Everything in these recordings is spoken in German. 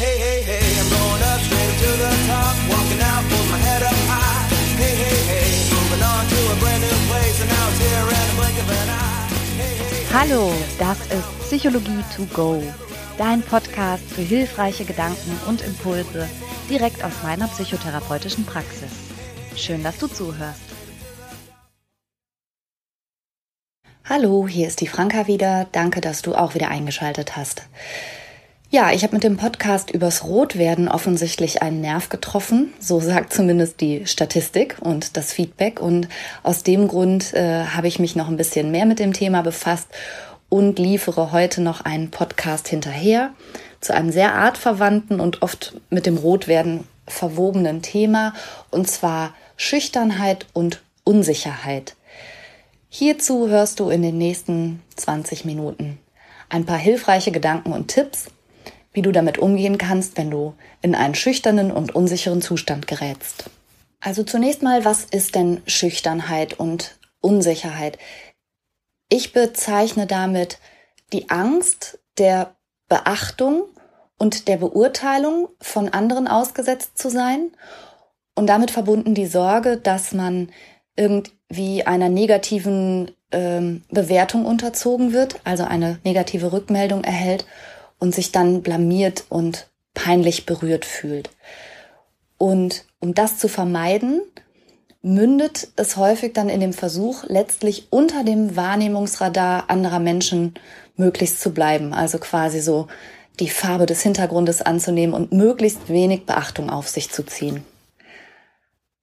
Hey, hey, hey, I'm going up straight to the top, walking out with my head up high. Hey, hey, hey, moving on to a brand new place, and now it's here in the blink of an eye. Hey, hey, hey. Hallo, das ist Psychologie to go, dein Podcast für hilfreiche Gedanken und Impulse direkt aus meiner psychotherapeutischen Praxis. Schön, dass du zuhörst. Hallo, hier ist die Franka wieder. Danke, dass du auch wieder eingeschaltet hast. Ja, ich habe mit dem Podcast übers Rotwerden offensichtlich einen Nerv getroffen. So sagt zumindest die Statistik und das Feedback. Und aus dem Grund äh, habe ich mich noch ein bisschen mehr mit dem Thema befasst und liefere heute noch einen Podcast hinterher zu einem sehr artverwandten und oft mit dem Rotwerden verwobenen Thema, und zwar Schüchternheit und Unsicherheit. Hierzu hörst du in den nächsten 20 Minuten ein paar hilfreiche Gedanken und Tipps wie du damit umgehen kannst, wenn du in einen schüchternen und unsicheren Zustand gerätst. Also zunächst mal, was ist denn Schüchternheit und Unsicherheit? Ich bezeichne damit die Angst der Beachtung und der Beurteilung von anderen ausgesetzt zu sein und damit verbunden die Sorge, dass man irgendwie einer negativen ähm, Bewertung unterzogen wird, also eine negative Rückmeldung erhält und sich dann blamiert und peinlich berührt fühlt. Und um das zu vermeiden, mündet es häufig dann in dem Versuch, letztlich unter dem Wahrnehmungsradar anderer Menschen möglichst zu bleiben. Also quasi so die Farbe des Hintergrundes anzunehmen und möglichst wenig Beachtung auf sich zu ziehen.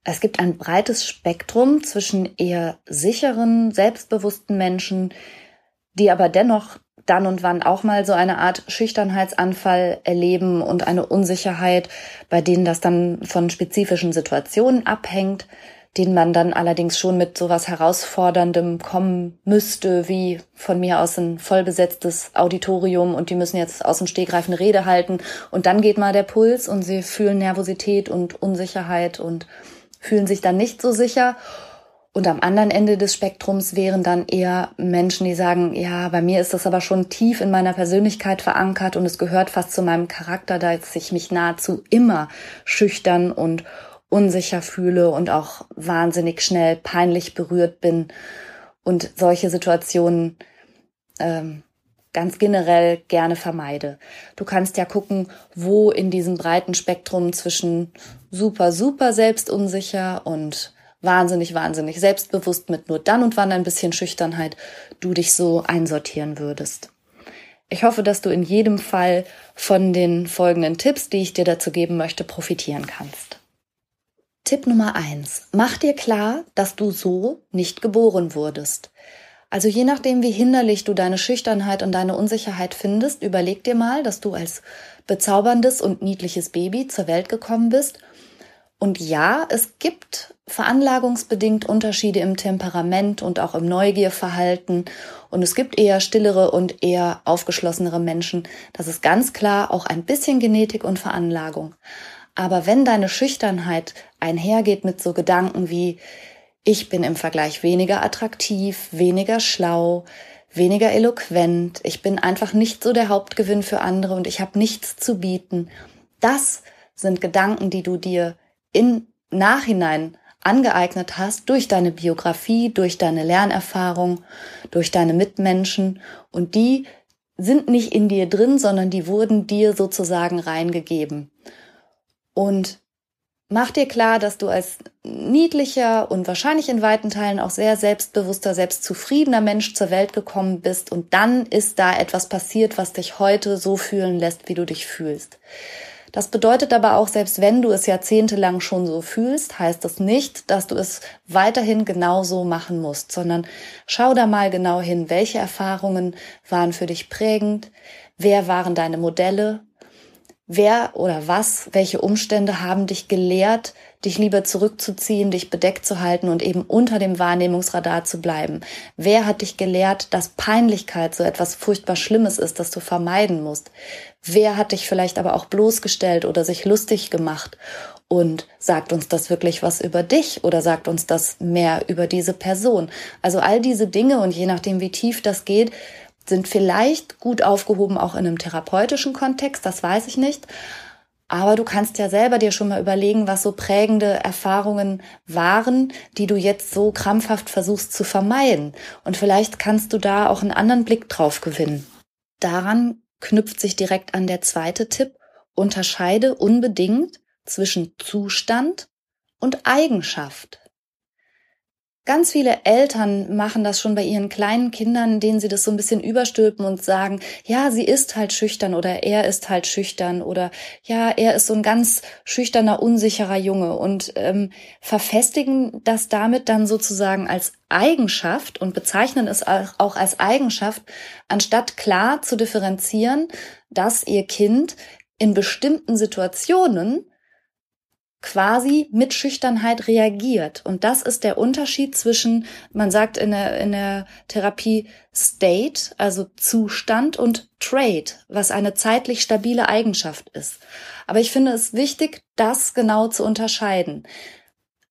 Es gibt ein breites Spektrum zwischen eher sicheren, selbstbewussten Menschen, die aber dennoch dann und wann auch mal so eine Art Schüchternheitsanfall erleben und eine Unsicherheit, bei denen das dann von spezifischen Situationen abhängt, denen man dann allerdings schon mit sowas herausforderndem kommen müsste, wie von mir aus ein vollbesetztes Auditorium und die müssen jetzt aus dem Stegreif eine Rede halten. Und dann geht mal der Puls und sie fühlen Nervosität und Unsicherheit und fühlen sich dann nicht so sicher und am anderen Ende des Spektrums wären dann eher Menschen, die sagen, ja, bei mir ist das aber schon tief in meiner Persönlichkeit verankert und es gehört fast zu meinem Charakter, dass ich mich nahezu immer schüchtern und unsicher fühle und auch wahnsinnig schnell peinlich berührt bin und solche Situationen ähm, ganz generell gerne vermeide. Du kannst ja gucken, wo in diesem breiten Spektrum zwischen super, super selbstunsicher und wahnsinnig, wahnsinnig selbstbewusst mit nur dann und wann ein bisschen Schüchternheit du dich so einsortieren würdest. Ich hoffe, dass du in jedem Fall von den folgenden Tipps, die ich dir dazu geben möchte, profitieren kannst. Tipp Nummer eins: Mach dir klar, dass du so nicht geboren wurdest. Also je nachdem, wie hinderlich du deine Schüchternheit und deine Unsicherheit findest, überleg dir mal, dass du als bezauberndes und niedliches Baby zur Welt gekommen bist und ja, es gibt veranlagungsbedingt Unterschiede im Temperament und auch im Neugierverhalten. Und es gibt eher stillere und eher aufgeschlossenere Menschen. Das ist ganz klar auch ein bisschen Genetik und Veranlagung. Aber wenn deine Schüchternheit einhergeht mit so Gedanken wie, ich bin im Vergleich weniger attraktiv, weniger schlau, weniger eloquent, ich bin einfach nicht so der Hauptgewinn für andere und ich habe nichts zu bieten, das sind Gedanken, die du dir im Nachhinein angeeignet hast durch deine Biografie, durch deine Lernerfahrung, durch deine Mitmenschen und die sind nicht in dir drin, sondern die wurden dir sozusagen reingegeben. Und mach dir klar, dass du als niedlicher und wahrscheinlich in weiten Teilen auch sehr selbstbewusster, selbstzufriedener Mensch zur Welt gekommen bist und dann ist da etwas passiert, was dich heute so fühlen lässt, wie du dich fühlst. Das bedeutet aber auch, selbst wenn du es jahrzehntelang schon so fühlst, heißt das nicht, dass du es weiterhin genauso machen musst, sondern schau da mal genau hin, welche Erfahrungen waren für dich prägend, wer waren deine Modelle, wer oder was, welche Umstände haben dich gelehrt, dich lieber zurückzuziehen, dich bedeckt zu halten und eben unter dem Wahrnehmungsradar zu bleiben? Wer hat dich gelehrt, dass Peinlichkeit so etwas furchtbar Schlimmes ist, das du vermeiden musst? Wer hat dich vielleicht aber auch bloßgestellt oder sich lustig gemacht? Und sagt uns das wirklich was über dich oder sagt uns das mehr über diese Person? Also all diese Dinge und je nachdem, wie tief das geht, sind vielleicht gut aufgehoben auch in einem therapeutischen Kontext, das weiß ich nicht. Aber du kannst ja selber dir schon mal überlegen, was so prägende Erfahrungen waren, die du jetzt so krampfhaft versuchst zu vermeiden. Und vielleicht kannst du da auch einen anderen Blick drauf gewinnen. Daran knüpft sich direkt an der zweite Tipp. Unterscheide unbedingt zwischen Zustand und Eigenschaft. Ganz viele Eltern machen das schon bei ihren kleinen Kindern, denen sie das so ein bisschen überstülpen und sagen, ja, sie ist halt schüchtern oder er ist halt schüchtern oder ja, er ist so ein ganz schüchterner, unsicherer Junge. Und ähm, verfestigen das damit dann sozusagen als Eigenschaft und bezeichnen es auch als Eigenschaft, anstatt klar zu differenzieren, dass ihr Kind in bestimmten Situationen quasi mit Schüchternheit reagiert. Und das ist der Unterschied zwischen, man sagt in der, in der Therapie State, also Zustand und Trade, was eine zeitlich stabile Eigenschaft ist. Aber ich finde es wichtig, das genau zu unterscheiden.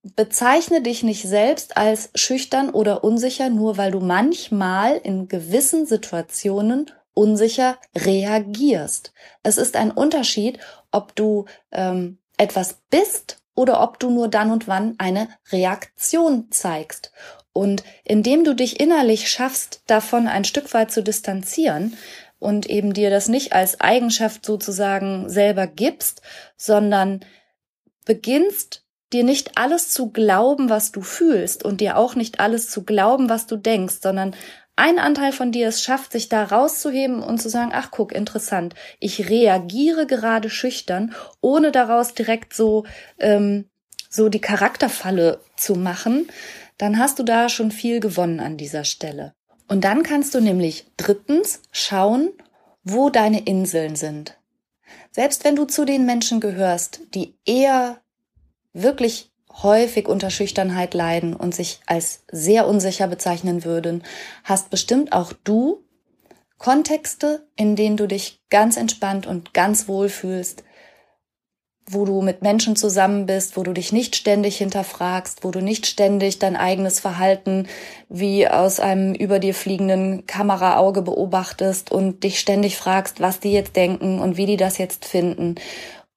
Bezeichne dich nicht selbst als schüchtern oder unsicher, nur weil du manchmal in gewissen Situationen unsicher reagierst. Es ist ein Unterschied, ob du ähm, etwas bist oder ob du nur dann und wann eine Reaktion zeigst. Und indem du dich innerlich schaffst, davon ein Stück weit zu distanzieren und eben dir das nicht als Eigenschaft sozusagen selber gibst, sondern beginnst dir nicht alles zu glauben, was du fühlst und dir auch nicht alles zu glauben, was du denkst, sondern ein Anteil von dir es schafft, sich da rauszuheben und zu sagen, ach guck, interessant, ich reagiere gerade schüchtern, ohne daraus direkt so, ähm, so die Charakterfalle zu machen, dann hast du da schon viel gewonnen an dieser Stelle. Und dann kannst du nämlich drittens schauen, wo deine Inseln sind. Selbst wenn du zu den Menschen gehörst, die eher wirklich häufig unter Schüchternheit leiden und sich als sehr unsicher bezeichnen würden, hast bestimmt auch du Kontexte, in denen du dich ganz entspannt und ganz wohl fühlst, wo du mit Menschen zusammen bist, wo du dich nicht ständig hinterfragst, wo du nicht ständig dein eigenes Verhalten wie aus einem über dir fliegenden Kameraauge beobachtest und dich ständig fragst, was die jetzt denken und wie die das jetzt finden,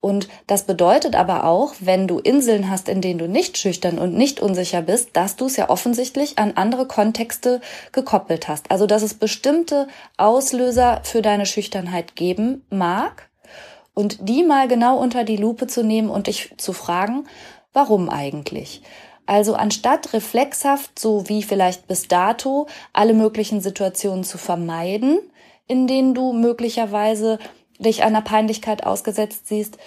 und das bedeutet aber auch, wenn du Inseln hast, in denen du nicht schüchtern und nicht unsicher bist, dass du es ja offensichtlich an andere Kontexte gekoppelt hast. Also, dass es bestimmte Auslöser für deine Schüchternheit geben mag und die mal genau unter die Lupe zu nehmen und dich zu fragen, warum eigentlich? Also anstatt reflexhaft, so wie vielleicht bis dato, alle möglichen Situationen zu vermeiden, in denen du möglicherweise dich einer Peinlichkeit ausgesetzt siehst,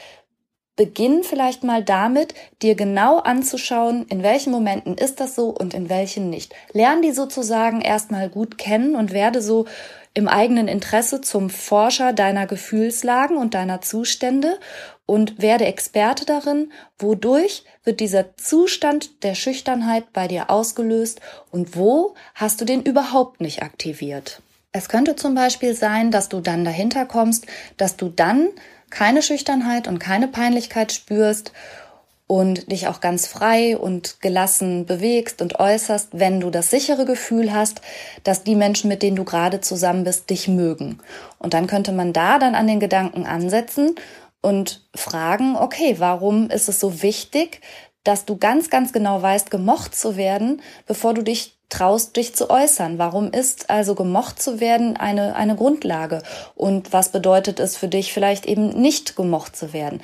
beginn vielleicht mal damit, dir genau anzuschauen, in welchen Momenten ist das so und in welchen nicht. Lern die sozusagen erstmal gut kennen und werde so im eigenen Interesse zum Forscher deiner Gefühlslagen und deiner Zustände und werde Experte darin, wodurch wird dieser Zustand der Schüchternheit bei dir ausgelöst und wo hast du den überhaupt nicht aktiviert. Es könnte zum Beispiel sein, dass du dann dahinter kommst, dass du dann keine Schüchternheit und keine Peinlichkeit spürst und dich auch ganz frei und gelassen bewegst und äußerst, wenn du das sichere Gefühl hast, dass die Menschen, mit denen du gerade zusammen bist, dich mögen. Und dann könnte man da dann an den Gedanken ansetzen und fragen, okay, warum ist es so wichtig, dass du ganz, ganz genau weißt, gemocht zu werden, bevor du dich traust, dich zu äußern? Warum ist also gemocht zu werden eine, eine Grundlage? Und was bedeutet es für dich vielleicht eben nicht gemocht zu werden?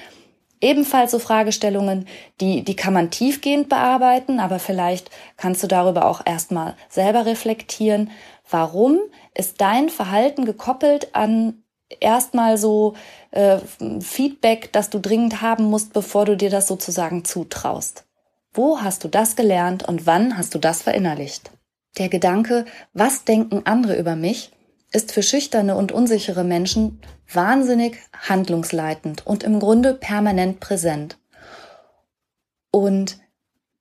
Ebenfalls so Fragestellungen, die, die kann man tiefgehend bearbeiten, aber vielleicht kannst du darüber auch erstmal selber reflektieren. Warum ist dein Verhalten gekoppelt an erstmal so äh, Feedback, das du dringend haben musst, bevor du dir das sozusagen zutraust? Wo hast du das gelernt und wann hast du das verinnerlicht? Der Gedanke, was denken andere über mich, ist für schüchterne und unsichere Menschen wahnsinnig handlungsleitend und im Grunde permanent präsent. Und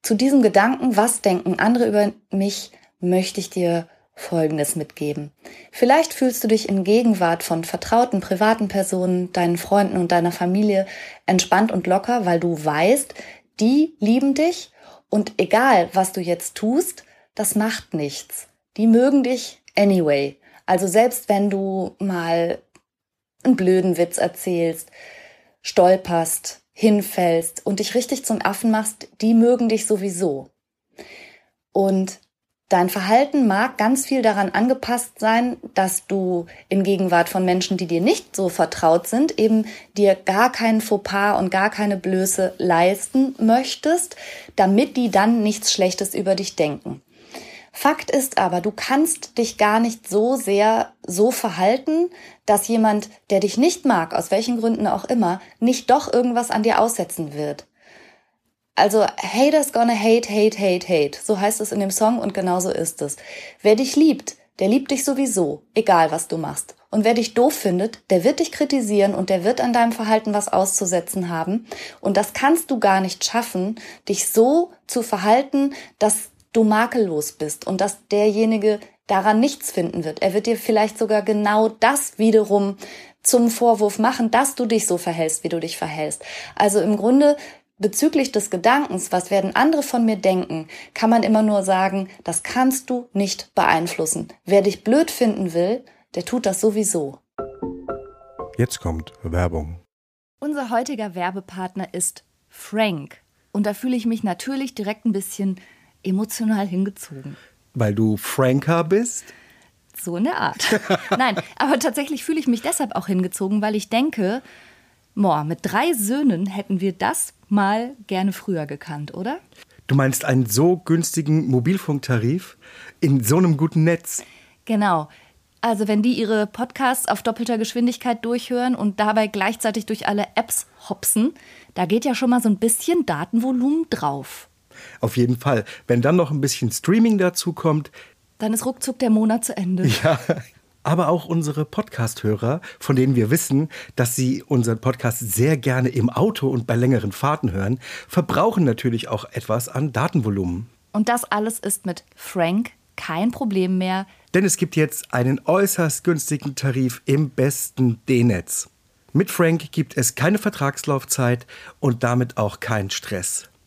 zu diesem Gedanken, was denken andere über mich, möchte ich dir Folgendes mitgeben. Vielleicht fühlst du dich in Gegenwart von vertrauten privaten Personen, deinen Freunden und deiner Familie entspannt und locker, weil du weißt, die lieben dich und egal, was du jetzt tust, das macht nichts. Die mögen dich anyway. Also selbst wenn du mal einen blöden Witz erzählst, stolperst, hinfällst und dich richtig zum Affen machst, die mögen dich sowieso. Und Dein Verhalten mag ganz viel daran angepasst sein, dass du in Gegenwart von Menschen, die dir nicht so vertraut sind, eben dir gar keinen Fauxpas und gar keine Blöße leisten möchtest, damit die dann nichts Schlechtes über dich denken. Fakt ist aber, du kannst dich gar nicht so sehr so verhalten, dass jemand, der dich nicht mag, aus welchen Gründen auch immer, nicht doch irgendwas an dir aussetzen wird. Also haters gonna hate, hate, hate, hate. So heißt es in dem Song und genauso ist es. Wer dich liebt, der liebt dich sowieso, egal was du machst. Und wer dich doof findet, der wird dich kritisieren und der wird an deinem Verhalten was auszusetzen haben. Und das kannst du gar nicht schaffen, dich so zu verhalten, dass du makellos bist und dass derjenige daran nichts finden wird. Er wird dir vielleicht sogar genau das wiederum zum Vorwurf machen, dass du dich so verhältst, wie du dich verhältst. Also im Grunde Bezüglich des Gedankens, was werden andere von mir denken, kann man immer nur sagen, das kannst du nicht beeinflussen. Wer dich blöd finden will, der tut das sowieso. Jetzt kommt Werbung. Unser heutiger Werbepartner ist Frank. Und da fühle ich mich natürlich direkt ein bisschen emotional hingezogen. Weil du Franker bist? So in der Art. Nein, aber tatsächlich fühle ich mich deshalb auch hingezogen, weil ich denke, Boah, mit drei Söhnen hätten wir das mal gerne früher gekannt, oder? Du meinst einen so günstigen Mobilfunktarif in so einem guten Netz? Genau. Also wenn die ihre Podcasts auf doppelter Geschwindigkeit durchhören und dabei gleichzeitig durch alle Apps hopsen, da geht ja schon mal so ein bisschen Datenvolumen drauf. Auf jeden Fall. Wenn dann noch ein bisschen Streaming dazu kommt, dann ist ruckzuck der Monat zu Ende. Ja, aber auch unsere Podcast-Hörer, von denen wir wissen, dass sie unseren Podcast sehr gerne im Auto und bei längeren Fahrten hören, verbrauchen natürlich auch etwas an Datenvolumen. Und das alles ist mit Frank kein Problem mehr. Denn es gibt jetzt einen äußerst günstigen Tarif im besten D-Netz. Mit Frank gibt es keine Vertragslaufzeit und damit auch keinen Stress.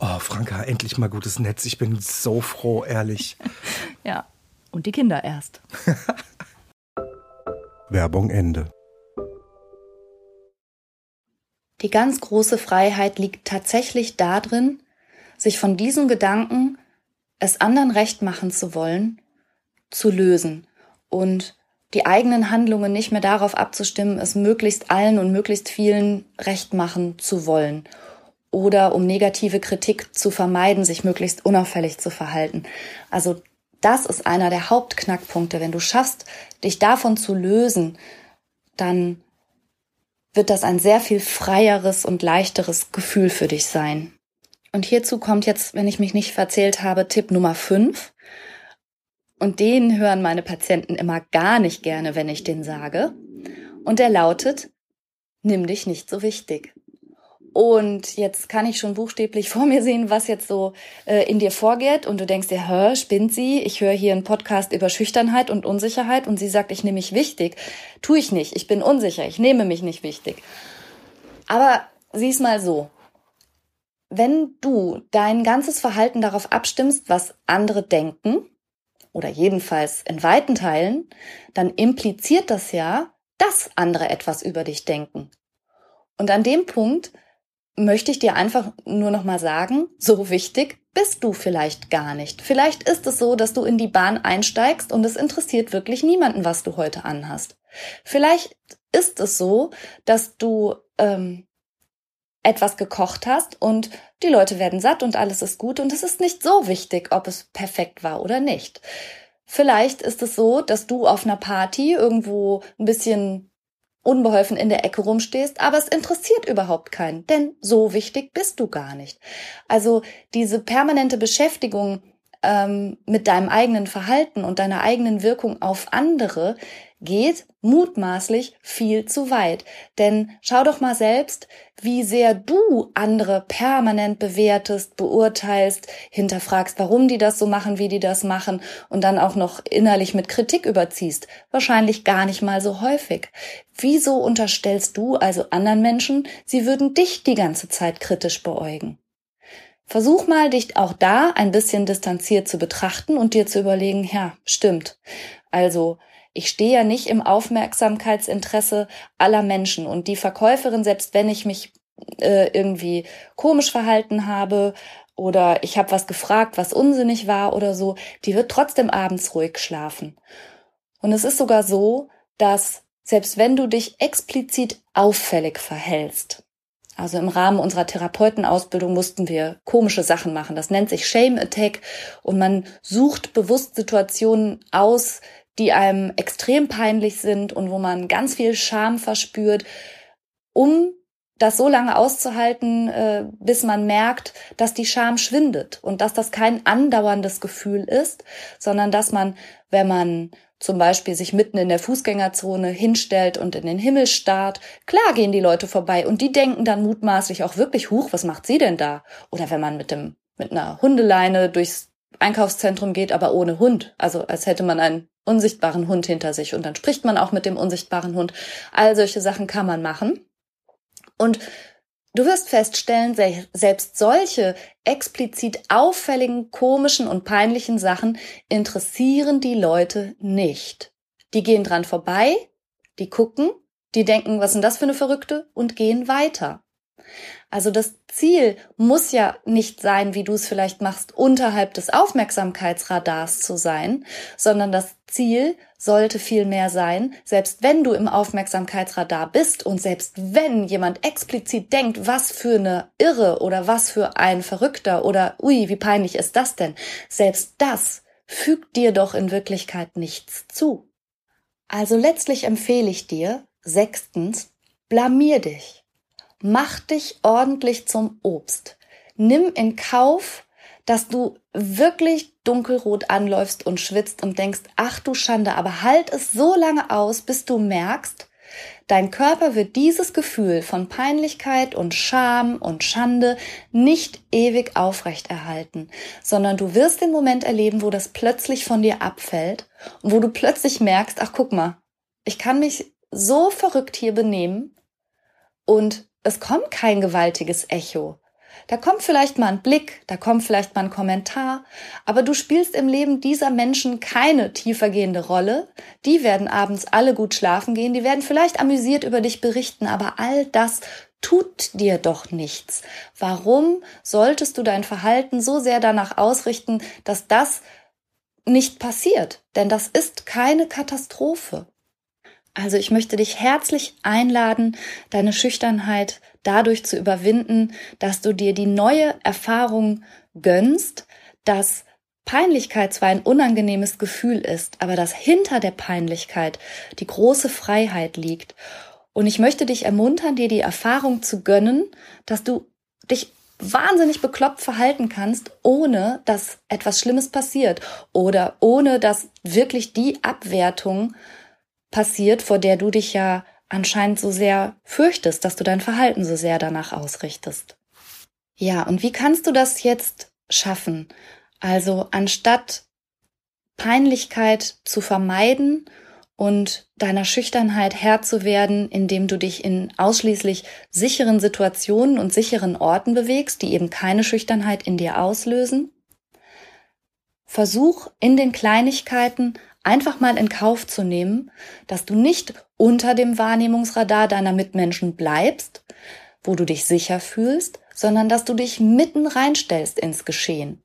Oh, Franka, endlich mal gutes Netz. Ich bin so froh, ehrlich. ja, und die Kinder erst. Werbung Ende. Die ganz große Freiheit liegt tatsächlich darin, sich von diesem Gedanken, es anderen recht machen zu wollen, zu lösen und die eigenen Handlungen nicht mehr darauf abzustimmen, es möglichst allen und möglichst vielen recht machen zu wollen oder um negative Kritik zu vermeiden, sich möglichst unauffällig zu verhalten. Also das ist einer der Hauptknackpunkte. Wenn du schaffst, dich davon zu lösen, dann wird das ein sehr viel freieres und leichteres Gefühl für dich sein. Und hierzu kommt jetzt, wenn ich mich nicht verzählt habe, Tipp Nummer 5. Und den hören meine Patienten immer gar nicht gerne, wenn ich den sage. Und der lautet, nimm dich nicht so wichtig. Und jetzt kann ich schon buchstäblich vor mir sehen, was jetzt so äh, in dir vorgeht. Und du denkst dir, hör, spinnt sie? Ich höre hier einen Podcast über Schüchternheit und Unsicherheit. Und sie sagt, ich nehme mich wichtig. Tu ich nicht. Ich bin unsicher. Ich nehme mich nicht wichtig. Aber sieh's mal so. Wenn du dein ganzes Verhalten darauf abstimmst, was andere denken, oder jedenfalls in weiten Teilen, dann impliziert das ja, dass andere etwas über dich denken. Und an dem Punkt möchte ich dir einfach nur noch mal sagen, so wichtig bist du vielleicht gar nicht. Vielleicht ist es so, dass du in die Bahn einsteigst und es interessiert wirklich niemanden, was du heute anhast. Vielleicht ist es so, dass du ähm, etwas gekocht hast und die Leute werden satt und alles ist gut und es ist nicht so wichtig, ob es perfekt war oder nicht. Vielleicht ist es so, dass du auf einer Party irgendwo ein bisschen unbeholfen in der Ecke rumstehst, aber es interessiert überhaupt keinen, denn so wichtig bist du gar nicht. Also diese permanente Beschäftigung ähm, mit deinem eigenen Verhalten und deiner eigenen Wirkung auf andere geht mutmaßlich viel zu weit. Denn schau doch mal selbst, wie sehr du andere permanent bewertest, beurteilst, hinterfragst, warum die das so machen, wie die das machen und dann auch noch innerlich mit Kritik überziehst. Wahrscheinlich gar nicht mal so häufig. Wieso unterstellst du also anderen Menschen, sie würden dich die ganze Zeit kritisch beäugen? Versuch mal, dich auch da ein bisschen distanziert zu betrachten und dir zu überlegen, ja, stimmt. Also, ich stehe ja nicht im Aufmerksamkeitsinteresse aller Menschen und die Verkäuferin, selbst wenn ich mich äh, irgendwie komisch verhalten habe oder ich habe was gefragt, was unsinnig war oder so, die wird trotzdem abends ruhig schlafen. Und es ist sogar so, dass selbst wenn du dich explizit auffällig verhältst, also im Rahmen unserer Therapeutenausbildung mussten wir komische Sachen machen. Das nennt sich Shame Attack und man sucht bewusst Situationen aus, die einem extrem peinlich sind und wo man ganz viel Scham verspürt, um das so lange auszuhalten, äh, bis man merkt, dass die Scham schwindet und dass das kein andauerndes Gefühl ist, sondern dass man, wenn man zum Beispiel sich mitten in der Fußgängerzone hinstellt und in den Himmel starrt, klar gehen die Leute vorbei und die denken dann mutmaßlich auch wirklich, huch, was macht sie denn da? Oder wenn man mit dem, mit einer Hundeleine durchs Einkaufszentrum geht, aber ohne Hund. Also als hätte man einen unsichtbaren Hund hinter sich und dann spricht man auch mit dem unsichtbaren Hund. All solche Sachen kann man machen. Und Du wirst feststellen, selbst solche explizit auffälligen, komischen und peinlichen Sachen interessieren die Leute nicht. Die gehen dran vorbei, die gucken, die denken, was sind das für eine Verrückte und gehen weiter. Also das Ziel muss ja nicht sein, wie du es vielleicht machst, unterhalb des Aufmerksamkeitsradars zu sein, sondern das Ziel sollte vielmehr sein, selbst wenn du im Aufmerksamkeitsradar bist und selbst wenn jemand explizit denkt, was für eine Irre oder was für ein Verrückter oder ui, wie peinlich ist das denn, selbst das fügt dir doch in Wirklichkeit nichts zu. Also letztlich empfehle ich dir, sechstens, blamier dich. Mach dich ordentlich zum Obst. Nimm in Kauf, dass du wirklich dunkelrot anläufst und schwitzt und denkst, ach du Schande, aber halt es so lange aus, bis du merkst, dein Körper wird dieses Gefühl von Peinlichkeit und Scham und Schande nicht ewig aufrechterhalten, sondern du wirst den Moment erleben, wo das plötzlich von dir abfällt und wo du plötzlich merkst, ach guck mal, ich kann mich so verrückt hier benehmen und es kommt kein gewaltiges Echo. Da kommt vielleicht mal ein Blick, da kommt vielleicht mal ein Kommentar, aber du spielst im Leben dieser Menschen keine tiefergehende Rolle. Die werden abends alle gut schlafen gehen, die werden vielleicht amüsiert über dich berichten, aber all das tut dir doch nichts. Warum solltest du dein Verhalten so sehr danach ausrichten, dass das nicht passiert? Denn das ist keine Katastrophe. Also ich möchte dich herzlich einladen, deine Schüchternheit dadurch zu überwinden, dass du dir die neue Erfahrung gönnst, dass Peinlichkeit zwar ein unangenehmes Gefühl ist, aber dass hinter der Peinlichkeit die große Freiheit liegt. Und ich möchte dich ermuntern, dir die Erfahrung zu gönnen, dass du dich wahnsinnig bekloppt verhalten kannst, ohne dass etwas Schlimmes passiert oder ohne dass wirklich die Abwertung passiert, vor der du dich ja anscheinend so sehr fürchtest, dass du dein Verhalten so sehr danach ausrichtest. Ja, und wie kannst du das jetzt schaffen? Also anstatt Peinlichkeit zu vermeiden und deiner Schüchternheit Herr zu werden, indem du dich in ausschließlich sicheren Situationen und sicheren Orten bewegst, die eben keine Schüchternheit in dir auslösen, versuch in den Kleinigkeiten einfach mal in Kauf zu nehmen, dass du nicht unter dem Wahrnehmungsradar deiner Mitmenschen bleibst, wo du dich sicher fühlst, sondern dass du dich mitten reinstellst ins Geschehen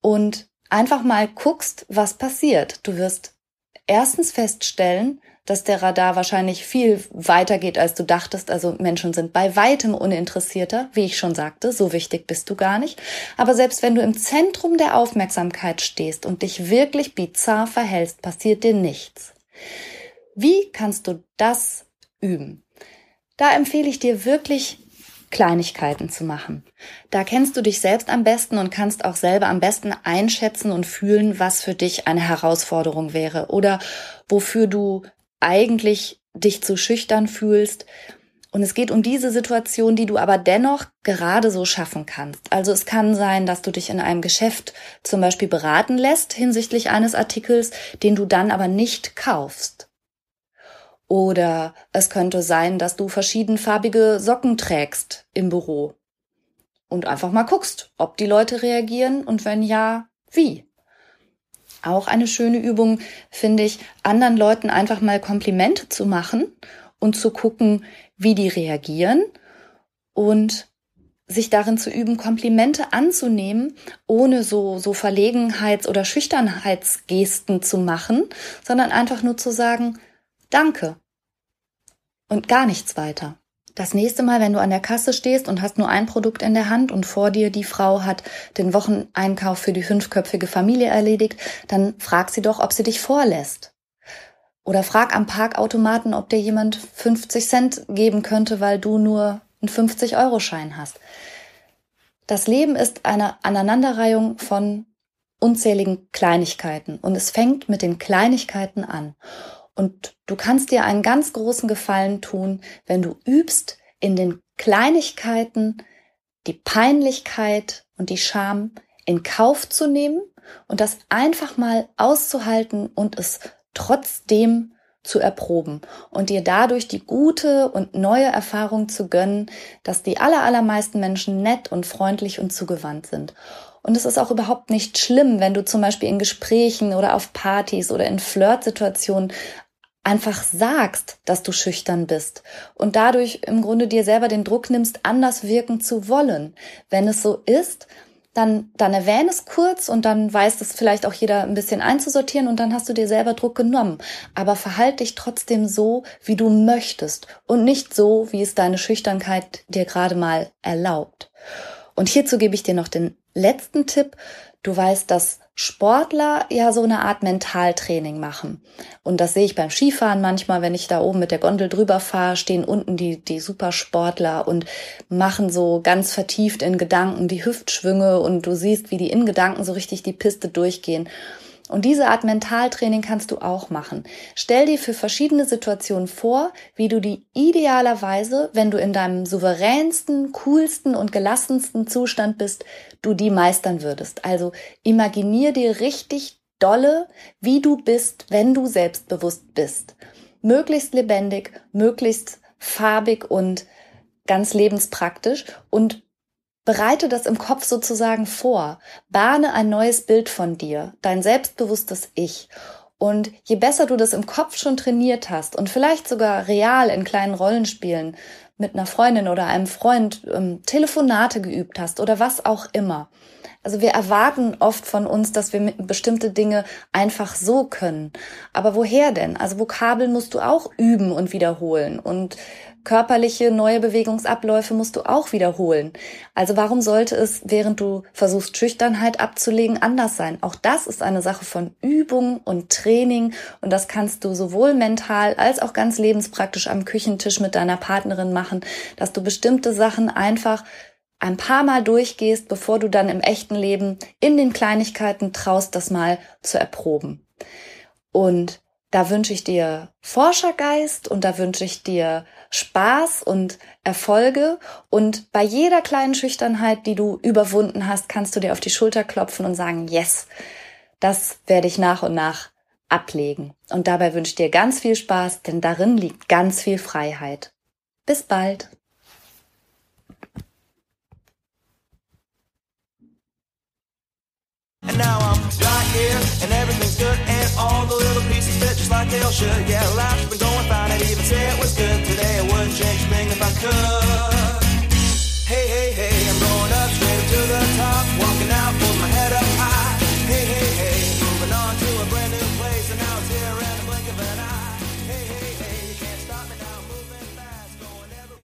und einfach mal guckst, was passiert. Du wirst erstens feststellen, dass der Radar wahrscheinlich viel weiter geht, als du dachtest. Also Menschen sind bei weitem uninteressierter, wie ich schon sagte, so wichtig bist du gar nicht. Aber selbst wenn du im Zentrum der Aufmerksamkeit stehst und dich wirklich bizarr verhältst, passiert dir nichts. Wie kannst du das üben? Da empfehle ich dir wirklich Kleinigkeiten zu machen. Da kennst du dich selbst am besten und kannst auch selber am besten einschätzen und fühlen, was für dich eine Herausforderung wäre oder wofür du eigentlich dich zu schüchtern fühlst. Und es geht um diese Situation, die du aber dennoch gerade so schaffen kannst. Also es kann sein, dass du dich in einem Geschäft zum Beispiel beraten lässt hinsichtlich eines Artikels, den du dann aber nicht kaufst. Oder es könnte sein, dass du verschiedenfarbige Socken trägst im Büro und einfach mal guckst, ob die Leute reagieren und wenn ja, wie. Auch eine schöne Übung finde ich, anderen Leuten einfach mal Komplimente zu machen und zu gucken, wie die reagieren und sich darin zu üben, Komplimente anzunehmen, ohne so, so Verlegenheits- oder Schüchternheitsgesten zu machen, sondern einfach nur zu sagen, danke. Und gar nichts weiter. Das nächste Mal, wenn du an der Kasse stehst und hast nur ein Produkt in der Hand und vor dir die Frau hat den Wocheneinkauf für die fünfköpfige Familie erledigt, dann frag sie doch, ob sie dich vorlässt. Oder frag am Parkautomaten, ob dir jemand 50 Cent geben könnte, weil du nur einen 50-Euro-Schein hast. Das Leben ist eine Aneinanderreihung von unzähligen Kleinigkeiten und es fängt mit den Kleinigkeiten an. Und du kannst dir einen ganz großen Gefallen tun, wenn du übst, in den Kleinigkeiten die Peinlichkeit und die Scham in Kauf zu nehmen und das einfach mal auszuhalten und es trotzdem zu erproben und dir dadurch die gute und neue Erfahrung zu gönnen, dass die allermeisten Menschen nett und freundlich und zugewandt sind. Und es ist auch überhaupt nicht schlimm, wenn du zum Beispiel in Gesprächen oder auf Partys oder in Flirtsituationen einfach sagst, dass du schüchtern bist und dadurch im Grunde dir selber den Druck nimmst, anders wirken zu wollen. Wenn es so ist, dann, dann erwähne es kurz und dann weiß es vielleicht auch jeder ein bisschen einzusortieren und dann hast du dir selber Druck genommen. Aber verhalte dich trotzdem so, wie du möchtest und nicht so, wie es deine Schüchternkeit dir gerade mal erlaubt. Und hierzu gebe ich dir noch den letzten Tipp. Du weißt, dass Sportler ja so eine Art Mentaltraining machen. Und das sehe ich beim Skifahren manchmal, wenn ich da oben mit der Gondel drüber fahre, stehen unten die, die Supersportler und machen so ganz vertieft in Gedanken die Hüftschwünge und du siehst, wie die in Gedanken so richtig die Piste durchgehen. Und diese Art Mentaltraining kannst du auch machen. Stell dir für verschiedene Situationen vor, wie du die idealerweise, wenn du in deinem souveränsten, coolsten und gelassensten Zustand bist, du die meistern würdest. Also imaginier dir richtig dolle, wie du bist, wenn du selbstbewusst bist. Möglichst lebendig, möglichst farbig und ganz lebenspraktisch und Bereite das im Kopf sozusagen vor. Bahne ein neues Bild von dir, dein selbstbewusstes Ich. Und je besser du das im Kopf schon trainiert hast und vielleicht sogar real in kleinen Rollenspielen mit einer Freundin oder einem Freund ähm, Telefonate geübt hast oder was auch immer. Also wir erwarten oft von uns, dass wir bestimmte Dinge einfach so können. Aber woher denn? Also Vokabeln musst du auch üben und wiederholen und körperliche neue Bewegungsabläufe musst du auch wiederholen. Also warum sollte es, während du versuchst, Schüchternheit abzulegen, anders sein? Auch das ist eine Sache von Übung und Training und das kannst du sowohl mental als auch ganz lebenspraktisch am Küchentisch mit deiner Partnerin machen, dass du bestimmte Sachen einfach ein paar Mal durchgehst, bevor du dann im echten Leben in den Kleinigkeiten traust, das mal zu erproben. Und da wünsche ich dir Forschergeist und da wünsche ich dir Spaß und Erfolge. Und bei jeder kleinen Schüchternheit, die du überwunden hast, kannst du dir auf die Schulter klopfen und sagen, yes, das werde ich nach und nach ablegen. Und dabei wünsche ich dir ganz viel Spaß, denn darin liegt ganz viel Freiheit. Bis bald. And now I'm right here, and everything's good, and all the little pieces fit just like they all should. Yeah, life's been going fine, I'd even say it was good today. I wouldn't change a thing if I could. Hey, hey, hey, I'm going up straight to the top, walking out.